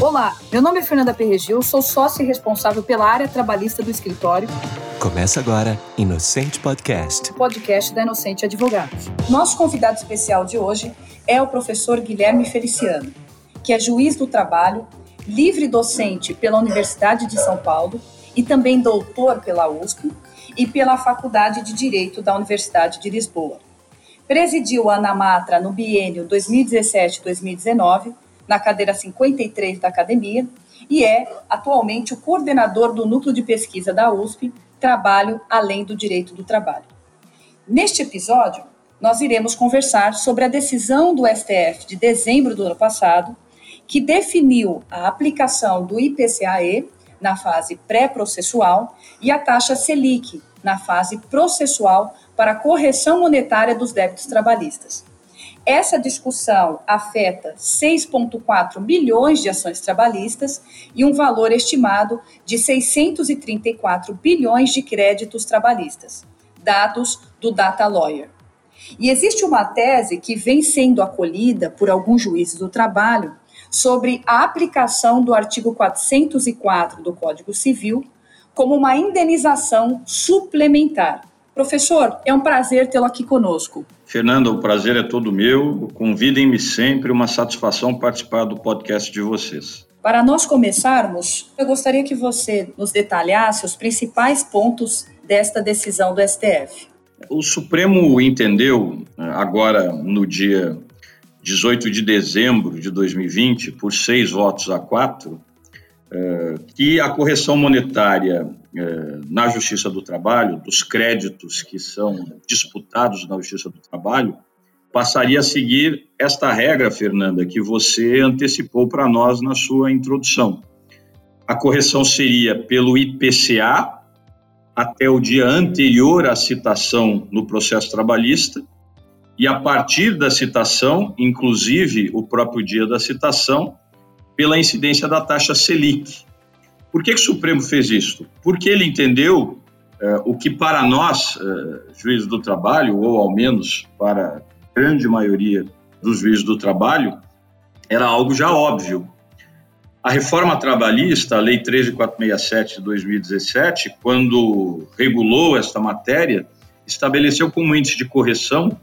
Olá, meu nome é Fernanda Perregil, sou sócia e responsável pela área trabalhista do escritório. Começa agora Inocente Podcast. Podcast da Inocente Advogados. Nosso convidado especial de hoje é o professor Guilherme Feliciano, que é juiz do trabalho, livre docente pela Universidade de São Paulo e também doutor pela USP e pela Faculdade de Direito da Universidade de Lisboa. Presidiu a Anamatra no biênio 2017-2019 na cadeira 53 da academia e é atualmente o coordenador do núcleo de pesquisa da USP, Trabalho além do Direito do Trabalho. Neste episódio, nós iremos conversar sobre a decisão do STF de dezembro do ano passado, que definiu a aplicação do IPCAE na fase pré-processual e a taxa Selic na fase processual para a correção monetária dos débitos trabalhistas. Essa discussão afeta 6,4 milhões de ações trabalhistas e um valor estimado de 634 bilhões de créditos trabalhistas, dados do Data Lawyer. E existe uma tese que vem sendo acolhida por alguns juízes do trabalho sobre a aplicação do artigo 404 do Código Civil como uma indenização suplementar Professor, é um prazer tê-lo aqui conosco. Fernanda, o prazer é todo meu. Convidem-me sempre, uma satisfação participar do podcast de vocês. Para nós começarmos, eu gostaria que você nos detalhasse os principais pontos desta decisão do STF. O Supremo entendeu, agora no dia 18 de dezembro de 2020, por seis votos a quatro, que a correção monetária eh, na Justiça do Trabalho, dos créditos que são disputados na Justiça do Trabalho, passaria a seguir esta regra, Fernanda, que você antecipou para nós na sua introdução. A correção seria pelo IPCA até o dia anterior à citação no processo trabalhista, e a partir da citação, inclusive o próprio dia da citação, pela incidência da taxa Selic. Por que, que o Supremo fez isso? Porque ele entendeu eh, o que para nós, eh, juízes do trabalho, ou ao menos para a grande maioria dos juízes do trabalho, era algo já óbvio. A reforma trabalhista, a Lei 13467 de 2017, quando regulou esta matéria, estabeleceu como índice de correção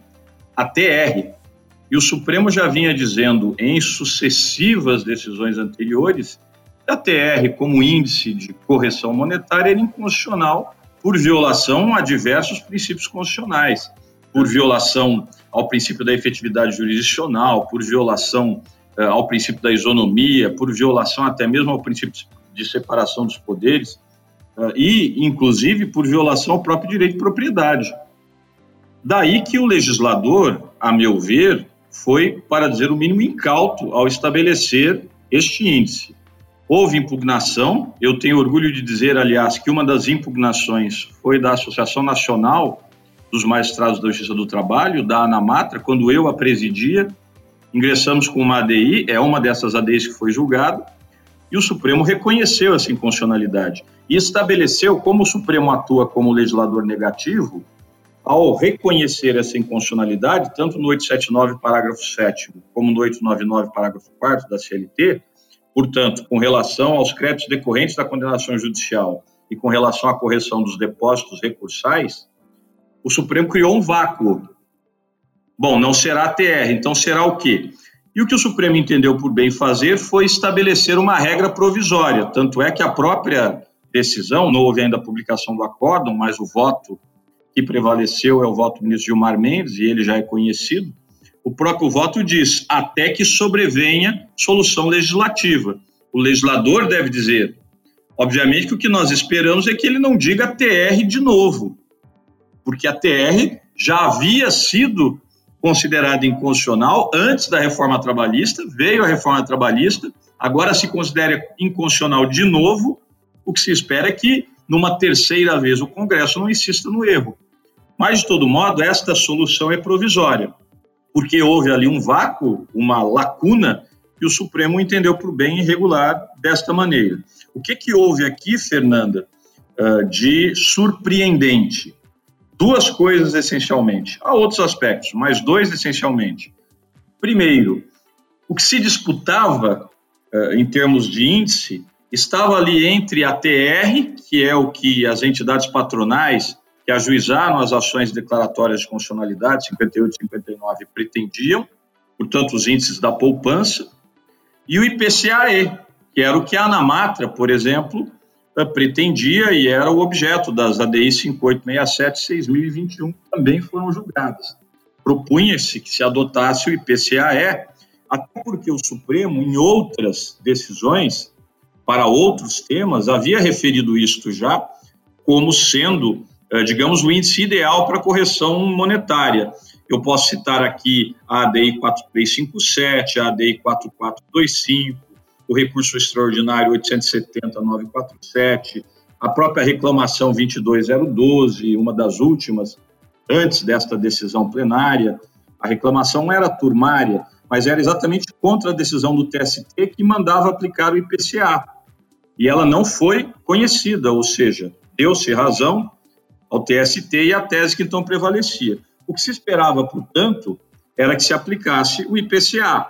a TR, e o Supremo já vinha dizendo em sucessivas decisões anteriores que a TR, como índice de correção monetária, era inconstitucional por violação a diversos princípios constitucionais, por violação ao princípio da efetividade jurisdicional, por violação uh, ao princípio da isonomia, por violação até mesmo ao princípio de separação dos poderes uh, e, inclusive, por violação ao próprio direito de propriedade. Daí que o legislador, a meu ver, foi, para dizer o mínimo, incauto ao estabelecer este índice. Houve impugnação, eu tenho orgulho de dizer, aliás, que uma das impugnações foi da Associação Nacional dos Magistrados da Justiça do Trabalho, da ANAMATRA, quando eu a presidia, ingressamos com uma ADI, é uma dessas ADIs que foi julgada, e o Supremo reconheceu essa inconstitucionalidade e estabeleceu como o Supremo atua como legislador negativo, ao reconhecer essa inconstitucionalidade, tanto no 879, parágrafo 7 como no 899, parágrafo 4 da CLT, portanto, com relação aos créditos decorrentes da condenação judicial e com relação à correção dos depósitos recursais, o Supremo criou um vácuo. Bom, não será TR, então será o quê? E o que o Supremo entendeu por bem fazer foi estabelecer uma regra provisória, tanto é que a própria decisão, não houve ainda a publicação do acórdão, mas o voto que prevaleceu é o voto do ministro Gilmar Mendes, e ele já é conhecido, o próprio voto diz até que sobrevenha solução legislativa. O legislador deve dizer. Obviamente que o que nós esperamos é que ele não diga TR de novo, porque a TR já havia sido considerada inconstitucional antes da reforma trabalhista, veio a reforma trabalhista, agora se considera inconstitucional de novo. O que se espera é que, numa terceira vez, o Congresso não insista no erro. Mas, de todo modo, esta solução é provisória, porque houve ali um vácuo, uma lacuna, que o Supremo entendeu por bem regular desta maneira. O que, que houve aqui, Fernanda, ah, de surpreendente? Duas coisas essencialmente. Há outros aspectos, mas dois essencialmente. Primeiro, O que se disputava uh, em termos de índice estava ali entre a TR, que é o que as entidades patronais que ajuizaram as ações declaratórias de constitucionalidade 58 e 59 pretendiam, portanto, os índices da poupança, e o IPCAE, que era o que a Anamatra, por exemplo, eh, pretendia e era o objeto das ADI 5867 e 6021, que também foram julgadas. Propunha-se que se adotasse o IPCAE, até porque o Supremo, em outras decisões, para outros temas, havia referido isto já como sendo, digamos, o índice ideal para correção monetária. Eu posso citar aqui a ADI 4357, a ADI 4425, o recurso extraordinário 870-947, a própria reclamação 22012, uma das últimas, antes desta decisão plenária. A reclamação era turmária, mas era exatamente contra a decisão do TST que mandava aplicar o IPCA. E ela não foi conhecida, ou seja, deu-se razão ao TST e a tese que então prevalecia. O que se esperava, portanto, era que se aplicasse o IPCA.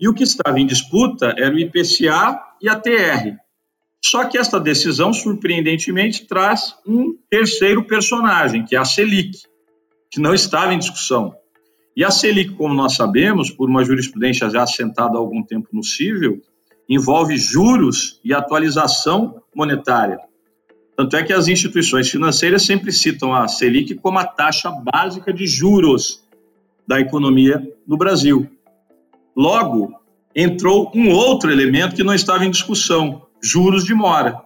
E o que estava em disputa era o IPCA e a TR. Só que esta decisão, surpreendentemente, traz um terceiro personagem, que é a Selic, que não estava em discussão. E a Selic, como nós sabemos, por uma jurisprudência já assentada há algum tempo no cível, envolve juros e atualização monetária. Tanto é que as instituições financeiras sempre citam a Selic como a taxa básica de juros da economia no Brasil. Logo, entrou um outro elemento que não estava em discussão: juros de mora.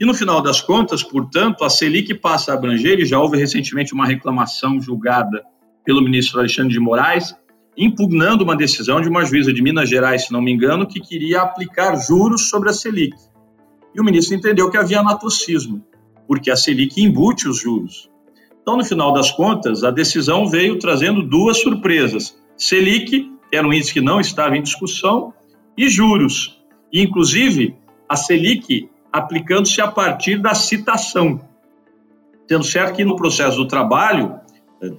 E no final das contas, portanto, a Selic passa a abranger, e já houve recentemente uma reclamação julgada pelo ministro Alexandre de Moraes, impugnando uma decisão de uma juíza de Minas Gerais, se não me engano, que queria aplicar juros sobre a Selic. E o ministro entendeu que havia anatocismo, porque a Selic embute os juros. Então, no final das contas, a decisão veio trazendo duas surpresas. Selic era um índice que não estava em discussão, e juros. E, inclusive, a Selic aplicando-se a partir da citação. Sendo certo que no processo do trabalho,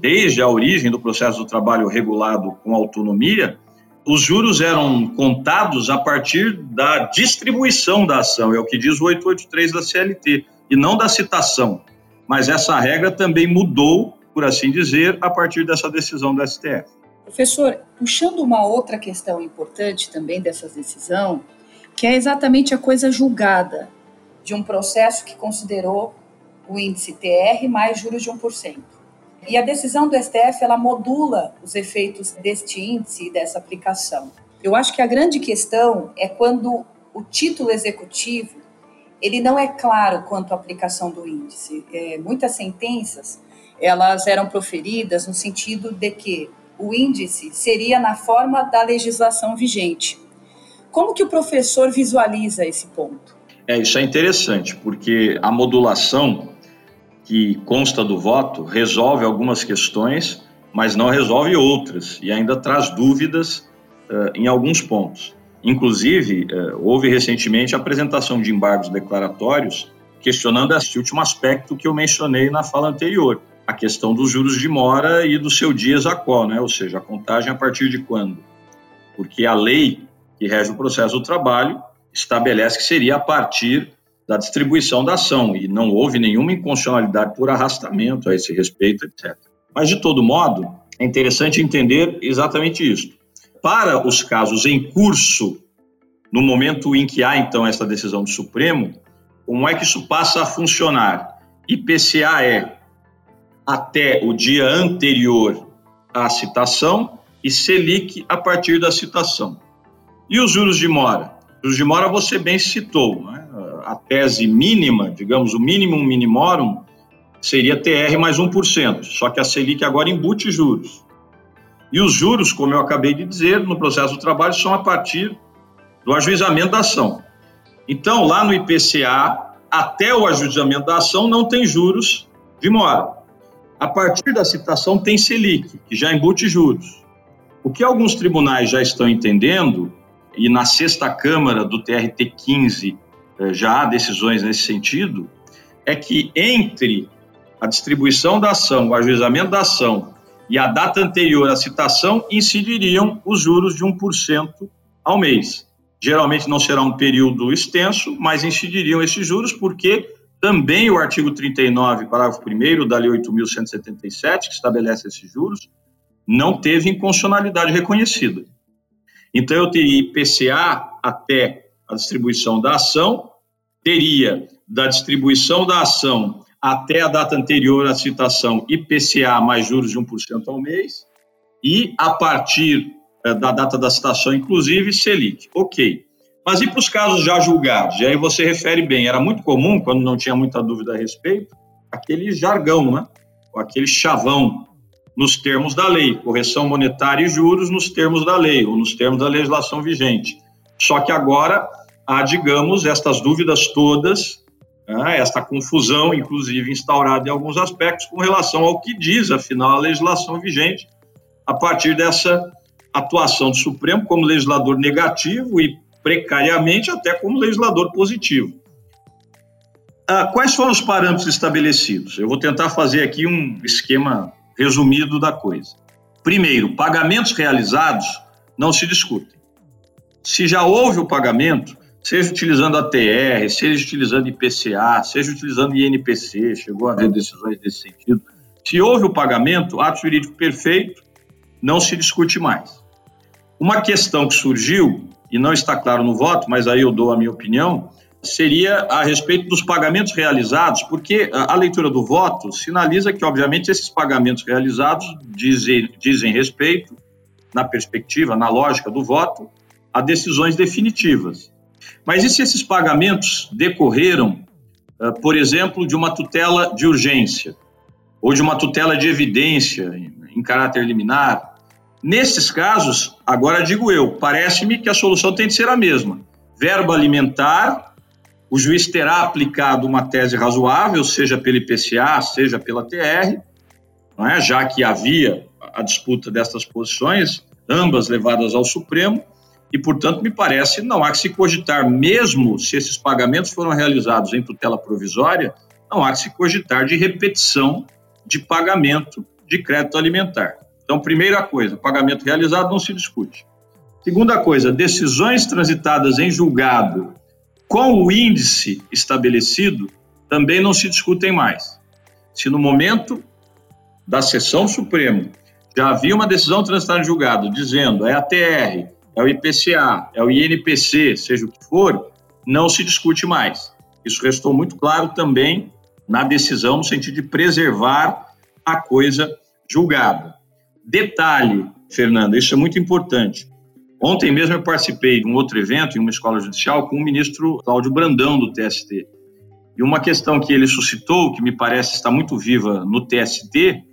desde a origem do processo do trabalho regulado com autonomia, os juros eram contados a partir da distribuição da ação, é o que diz o 883 da CLT, e não da citação. Mas essa regra também mudou, por assim dizer, a partir dessa decisão do STF. Professor, puxando uma outra questão importante também dessa decisão, que é exatamente a coisa julgada de um processo que considerou o índice TR mais juros de 1%. E a decisão do STF, ela modula os efeitos deste índice e dessa aplicação. Eu acho que a grande questão é quando o título executivo ele não é claro quanto à aplicação do índice. É, muitas sentenças elas eram proferidas no sentido de que o índice seria na forma da legislação vigente. Como que o professor visualiza esse ponto? É, isso é interessante, porque a modulação que consta do voto resolve algumas questões, mas não resolve outras, e ainda traz dúvidas uh, em alguns pontos. Inclusive, uh, houve recentemente a apresentação de embargos declaratórios questionando este último aspecto que eu mencionei na fala anterior, a questão dos juros de mora e do seu dias a qual, né? ou seja, a contagem a partir de quando. Porque a lei que rege o processo do trabalho estabelece que seria a partir da distribuição da ação e não houve nenhuma inconstitucionalidade por arrastamento a esse respeito, etc. Mas, de todo modo, é interessante entender exatamente isso. Para os casos em curso, no momento em que há, então, essa decisão do Supremo, como é que isso passa a funcionar? IPCA é até o dia anterior à citação e Selic a partir da citação. E os juros de mora? Os juros de mora você bem citou, né? a tese mínima, digamos, o mínimo minimorum, seria TR mais 1%, só que a Selic agora embute juros. E os juros, como eu acabei de dizer, no processo do trabalho, são a partir do ajuizamento da ação. Então, lá no IPCA, até o ajuizamento da ação, não tem juros de mora. A partir da citação tem Selic, que já embute juros. O que alguns tribunais já estão entendendo, e na sexta Câmara do TRT 15 eh, já há decisões nesse sentido, é que entre a distribuição da ação, o ajuizamento da ação e a data anterior à citação incidiriam os juros de 1% ao mês. Geralmente não será um período extenso, mas incidiriam esses juros, porque também o artigo 39, parágrafo 1 da Lei 8.177, que estabelece esses juros, não teve inconstitucionalidade reconhecida. Então, eu teria IPCA até a distribuição da ação, teria da distribuição da ação até a data anterior à citação IPCA mais juros de 1% ao mês, e a partir eh, da data da citação, inclusive, Selic. Ok. Mas e para os casos já julgados? E aí você refere bem, era muito comum, quando não tinha muita dúvida a respeito, aquele jargão, né? Ou aquele chavão nos termos da lei, correção monetária e juros nos termos da lei, ou nos termos da legislação vigente. Só que agora há, digamos, estas dúvidas todas, né? esta confusão, inclusive instaurada em alguns aspectos, com relação ao que diz, afinal, a legislação vigente, a partir dessa atuação do Supremo como legislador negativo e precariamente até como legislador positivo. Ah, quais foram os parâmetros estabelecidos? Eu vou tentar fazer aqui um esquema resumido da coisa. Primeiro, pagamentos realizados não se discutem. Se já houve o pagamento, seja utilizando a TR, seja utilizando IPCA, seja utilizando INPC, chegou a haver decisões nesse sentido. Se houve o pagamento, ato jurídico perfeito, não se discute mais. Uma questão que surgiu e não está claro no voto, mas aí eu dou a minha opinião, seria a respeito dos pagamentos realizados, porque a leitura do voto sinaliza que, obviamente, esses pagamentos realizados dizem, dizem respeito, na perspectiva, na lógica do voto, a decisões definitivas. Mas e se esses pagamentos decorreram, eh, por exemplo, de uma tutela de urgência, ou de uma tutela de evidência em caráter liminar, Nesses casos, agora digo eu, parece-me que a solução tem de ser a mesma. Verbo alimentar, o juiz terá aplicado uma tese razoável, seja pelo IPCA, seja pela TR, não é? já que havia a disputa destas posições, ambas levadas ao Supremo, e, portanto, me parece não há que se cogitar, mesmo se esses pagamentos foram realizados em tutela provisória, não há que se cogitar de repetição de pagamento de crédito alimentar. Então, primeira coisa, pagamento realizado não se discute. Segunda coisa, decisões transitadas em julgado com o índice estabelecido também não se discutem mais. Se no momento da sessão suprema já havia uma decisão transitada em julgado dizendo é a TR, é o IPCA, é o INPC, seja o que for, não se discute mais. Isso restou muito claro também na decisão no sentido de preservar a coisa julgada. Detalhe, Fernanda, isso é muito importante. Ontem mesmo eu participei de um outro evento em uma escola judicial com o ministro Cláudio Brandão do TST. E uma questão que ele suscitou, que me parece estar muito viva no TST,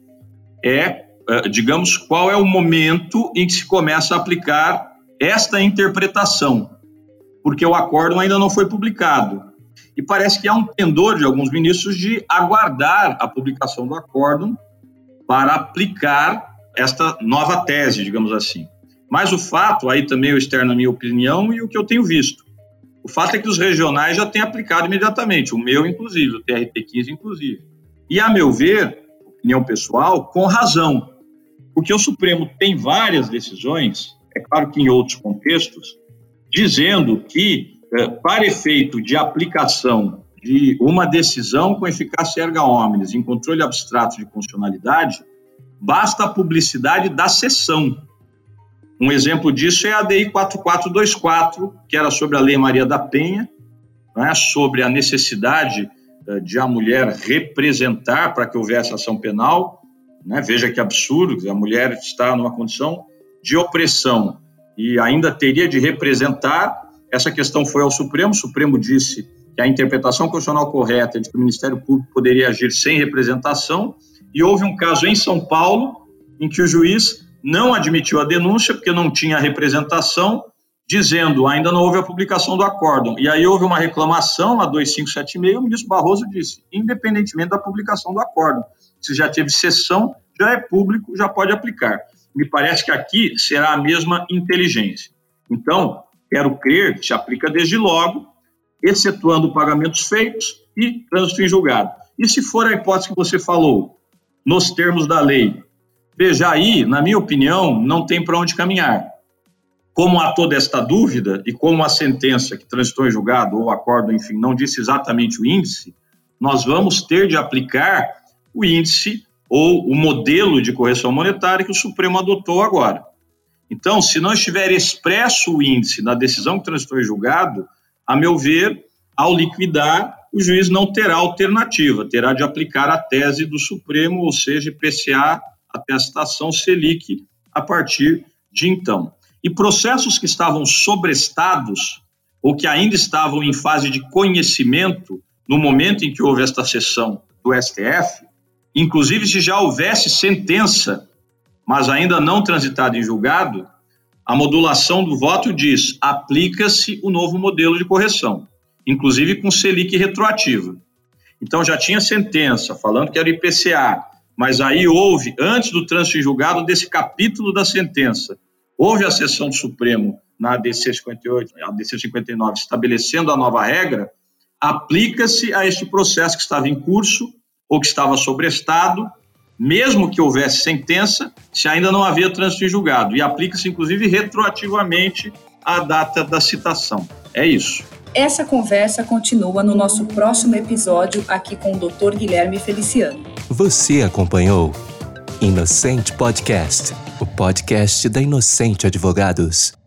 é, eh, digamos, qual é o momento em que se começa a aplicar esta interpretação, porque o acórdão ainda não foi publicado. E parece que há um pendor de alguns ministros de aguardar a publicação do acórdão para aplicar esta nova tese, digamos assim. Mas o fato, aí também eu externo a minha opinião e o que eu tenho visto. O fato é que os regionais já têm aplicado imediatamente, o meu inclusive, o TRT15 inclusive. E a meu ver, opinião pessoal, com razão. Porque o Supremo tem várias decisões, é claro que em outros contextos, dizendo que, eh, para efeito de aplicação de uma decisão com eficácia erga omnes em controle abstrato de funcionalidade, basta a publicidade da sessão. Um exemplo disso é a DI 4424, que era sobre a Lei Maria da Penha, né, sobre a necessidade eh, de a mulher representar para que houvesse ação penal. Né, veja que absurdo, a mulher está numa condição de opressão e ainda teria de representar. Essa questão foi ao Supremo, o Supremo disse que a interpretação constitucional correta é de que o Ministério Público poderia agir sem representação, e houve um caso em São Paulo em que o juiz não admitiu a denúncia porque não tinha representação, dizendo ainda não houve a publicação do acórdão. E aí houve uma reclamação, a 2576, o ministro Barroso disse, independentemente da publicação do acórdão, se já teve sessão, já é público, já pode aplicar. Me parece que aqui será a mesma inteligência. Então, quero crer que se aplica desde logo, excetuando pagamentos feitos e trânsito em julgado. E se for a hipótese que você falou, nos termos da lei. Veja, aí, na minha opinião, não tem para onde caminhar. como há toda esta dúvida e como a sentença que transitou em julgado ou acordo, enfim, não disse exatamente o índice, nós vamos ter de aplicar o índice ou o modelo de correção monetária que o Supremo adotou agora. Então, se não estiver expresso o índice na decisão que transitou em julgado, a meu ver, ao liquidar, o juiz não terá alternativa, terá de aplicar a tese do Supremo, ou seja, IPCA até a citação Selic a partir de então. E processos que estavam sobrestados ou que ainda estavam em fase de conhecimento no momento em que houve esta sessão do STF, inclusive se já houvesse sentença, mas ainda não transitada em julgado, a modulação do voto diz aplica-se o novo modelo de correção, inclusive com Selic retroativa. Então já tinha sentença falando que era IPCA, mas aí houve, antes do trânsito em julgado desse capítulo da sentença, houve a sessão do Supremo na ADC 58, a ADC 59, estabelecendo a nova regra, aplica-se a este processo que estava em curso ou que estava sobrestado, mesmo que houvesse sentença, se ainda não havia trânsito em julgado, e aplica-se inclusive retroativamente à data da citação. É isso. Essa conversa continua no nosso próximo episódio aqui com o Dr. Guilherme Feliciano. Você acompanhou Inocente Podcast, o podcast da Inocente Advogados.